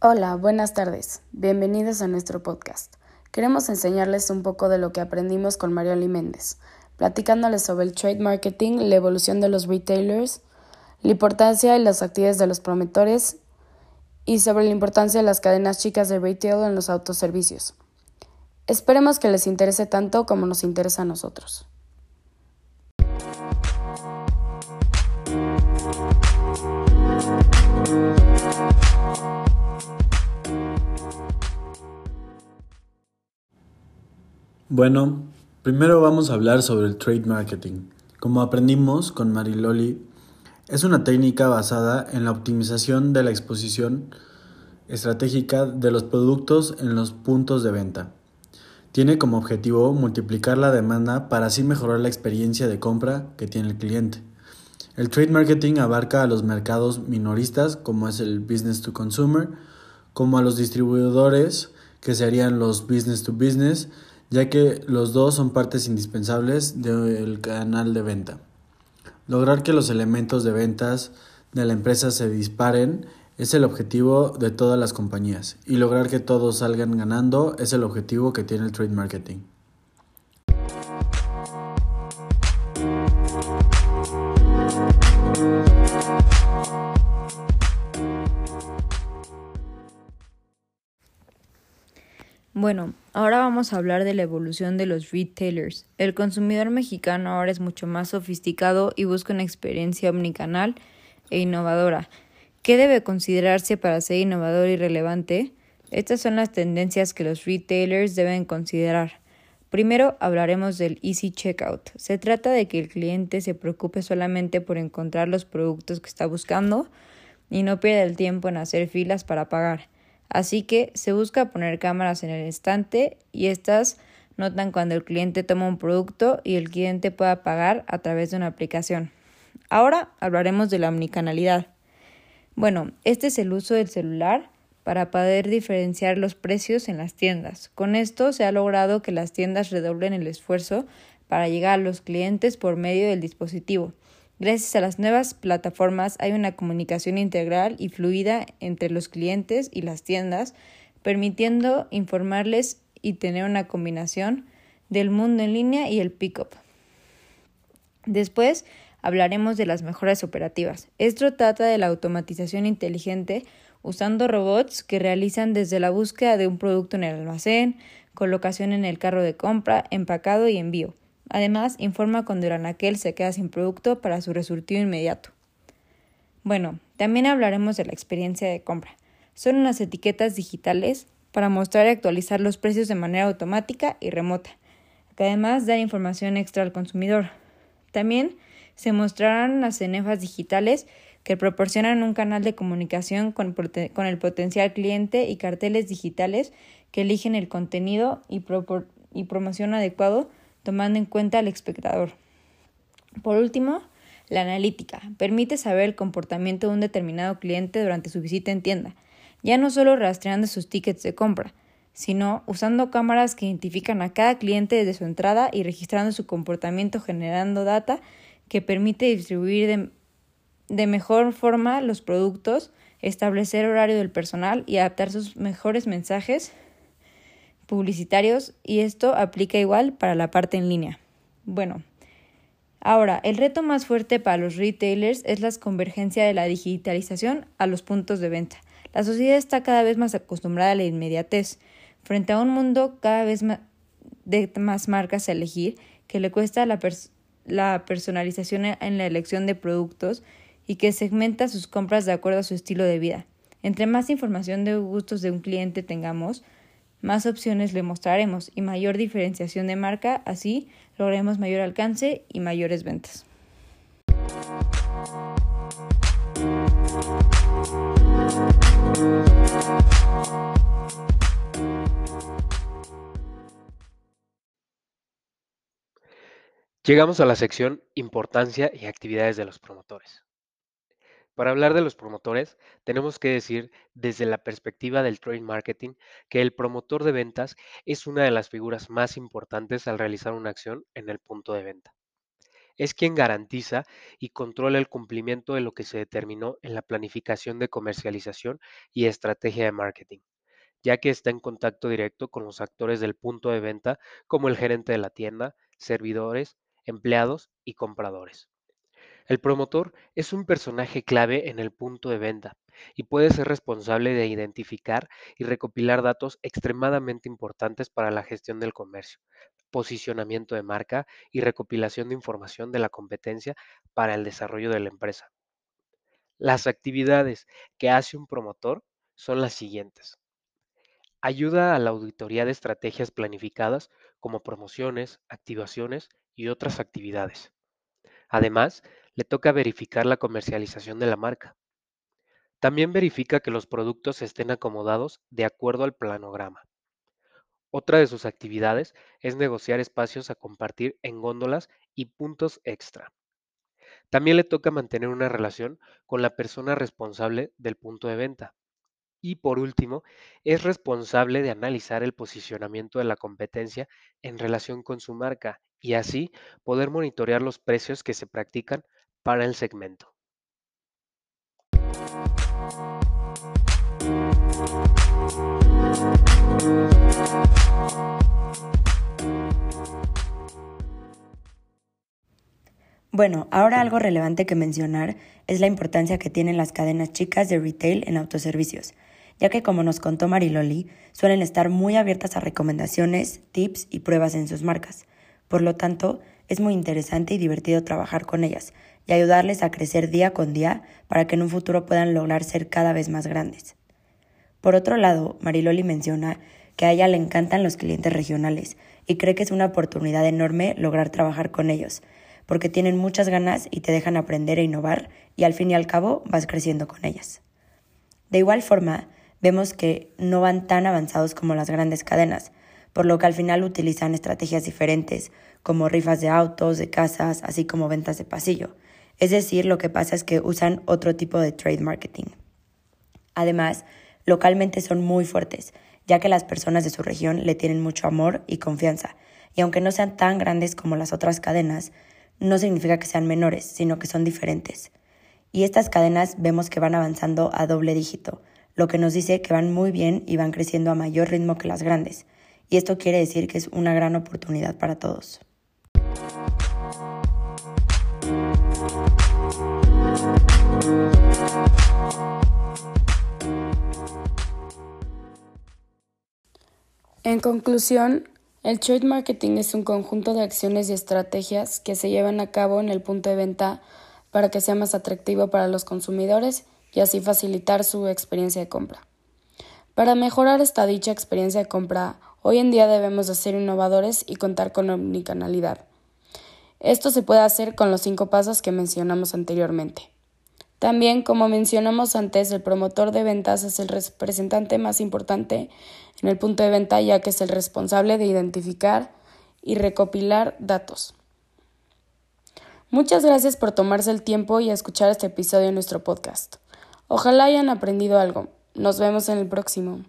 Hola, buenas tardes. Bienvenidos a nuestro podcast. Queremos enseñarles un poco de lo que aprendimos con Marioli Méndez, platicándoles sobre el trade marketing, la evolución de los retailers, la importancia y las actividades de los promotores y sobre la importancia de las cadenas chicas de retail en los autoservicios. Esperemos que les interese tanto como nos interesa a nosotros. Bueno, primero vamos a hablar sobre el trade marketing. Como aprendimos con Mariloli, es una técnica basada en la optimización de la exposición estratégica de los productos en los puntos de venta. Tiene como objetivo multiplicar la demanda para así mejorar la experiencia de compra que tiene el cliente. El trade marketing abarca a los mercados minoristas, como es el business to consumer, como a los distribuidores, que serían los business to business, ya que los dos son partes indispensables del canal de venta. Lograr que los elementos de ventas de la empresa se disparen es el objetivo de todas las compañías y lograr que todos salgan ganando es el objetivo que tiene el trade marketing. Bueno, ahora vamos a hablar de la evolución de los retailers. El consumidor mexicano ahora es mucho más sofisticado y busca una experiencia omnicanal e innovadora. ¿Qué debe considerarse para ser innovador y relevante? Estas son las tendencias que los retailers deben considerar. Primero hablaremos del Easy Checkout. Se trata de que el cliente se preocupe solamente por encontrar los productos que está buscando y no pierda el tiempo en hacer filas para pagar. Así que se busca poner cámaras en el instante y estas notan cuando el cliente toma un producto y el cliente pueda pagar a través de una aplicación. Ahora hablaremos de la omnicanalidad. Bueno, este es el uso del celular para poder diferenciar los precios en las tiendas. Con esto se ha logrado que las tiendas redoblen el esfuerzo para llegar a los clientes por medio del dispositivo. Gracias a las nuevas plataformas hay una comunicación integral y fluida entre los clientes y las tiendas, permitiendo informarles y tener una combinación del mundo en línea y el pick-up. Después hablaremos de las mejoras operativas. Esto trata de la automatización inteligente usando robots que realizan desde la búsqueda de un producto en el almacén, colocación en el carro de compra, empacado y envío. Además, informa cuando el anaquel se queda sin producto para su resultado inmediato. Bueno, también hablaremos de la experiencia de compra. Son unas etiquetas digitales para mostrar y actualizar los precios de manera automática y remota, que además dan información extra al consumidor. También se mostrarán unas cenefas digitales que proporcionan un canal de comunicación con, el potencial cliente y carteles digitales que eligen el contenido y promoción adecuado tomando en cuenta al espectador. Por último, la analítica permite saber el comportamiento de un determinado cliente durante su visita en tienda, ya no solo rastreando sus tickets de compra, sino usando cámaras que identifican a cada cliente desde su entrada y registrando su comportamiento generando data que permite distribuir de, de mejor forma los productos, establecer horario del personal y adaptar sus mejores mensajes publicitarios y esto aplica igual para la parte en línea. Bueno, ahora, el reto más fuerte para los retailers es la convergencia de la digitalización a los puntos de venta. La sociedad está cada vez más acostumbrada a la inmediatez, frente a un mundo cada vez más de más marcas a elegir, que le cuesta la, la personalización en la elección de productos y que segmenta sus compras de acuerdo a su estilo de vida. Entre más información de gustos de un cliente tengamos, más opciones le mostraremos y mayor diferenciación de marca, así lograremos mayor alcance y mayores ventas. Llegamos a la sección Importancia y actividades de los promotores. Para hablar de los promotores, tenemos que decir desde la perspectiva del trade marketing que el promotor de ventas es una de las figuras más importantes al realizar una acción en el punto de venta. es quien garantiza y controla el cumplimiento de lo que se determinó en la planificación de comercialización y estrategia de marketing, ya que está en contacto directo con los actores del punto de venta como el gerente de la tienda, servidores, empleados y compradores. El promotor es un personaje clave en el punto de venta y puede ser responsable de identificar y recopilar datos extremadamente importantes para la gestión del comercio, posicionamiento de marca y recopilación de información de la competencia para el desarrollo de la empresa. Las actividades que hace un promotor son las siguientes. Ayuda a la auditoría de estrategias planificadas como promociones, activaciones y otras actividades. Además, le toca verificar la comercialización de la marca. También verifica que los productos estén acomodados de acuerdo al planograma. Otra de sus actividades es negociar espacios a compartir en góndolas y puntos extra. También le toca mantener una relación con la persona responsable del punto de venta. Y por último, es responsable de analizar el posicionamiento de la competencia en relación con su marca y así poder monitorear los precios que se practican para el segmento. Bueno, ahora algo relevante que mencionar es la importancia que tienen las cadenas chicas de retail en autoservicios, ya que como nos contó Mariloli, suelen estar muy abiertas a recomendaciones, tips y pruebas en sus marcas. Por lo tanto, es muy interesante y divertido trabajar con ellas y ayudarles a crecer día con día para que en un futuro puedan lograr ser cada vez más grandes. Por otro lado, Mariloli menciona que a ella le encantan los clientes regionales y cree que es una oportunidad enorme lograr trabajar con ellos, porque tienen muchas ganas y te dejan aprender e innovar y al fin y al cabo vas creciendo con ellas. De igual forma, vemos que no van tan avanzados como las grandes cadenas, por lo que al final utilizan estrategias diferentes, como rifas de autos, de casas, así como ventas de pasillo. Es decir, lo que pasa es que usan otro tipo de trade marketing. Además, localmente son muy fuertes, ya que las personas de su región le tienen mucho amor y confianza, y aunque no sean tan grandes como las otras cadenas, no significa que sean menores, sino que son diferentes. Y estas cadenas vemos que van avanzando a doble dígito, lo que nos dice que van muy bien y van creciendo a mayor ritmo que las grandes. Y esto quiere decir que es una gran oportunidad para todos. En conclusión, el trade marketing es un conjunto de acciones y estrategias que se llevan a cabo en el punto de venta para que sea más atractivo para los consumidores y así facilitar su experiencia de compra. Para mejorar esta dicha experiencia de compra, hoy en día debemos de ser innovadores y contar con omnicanalidad. Esto se puede hacer con los cinco pasos que mencionamos anteriormente. También, como mencionamos antes, el promotor de ventas es el representante más importante en el punto de venta ya que es el responsable de identificar y recopilar datos. Muchas gracias por tomarse el tiempo y escuchar este episodio de nuestro podcast. Ojalá hayan aprendido algo. Nos vemos en el próximo.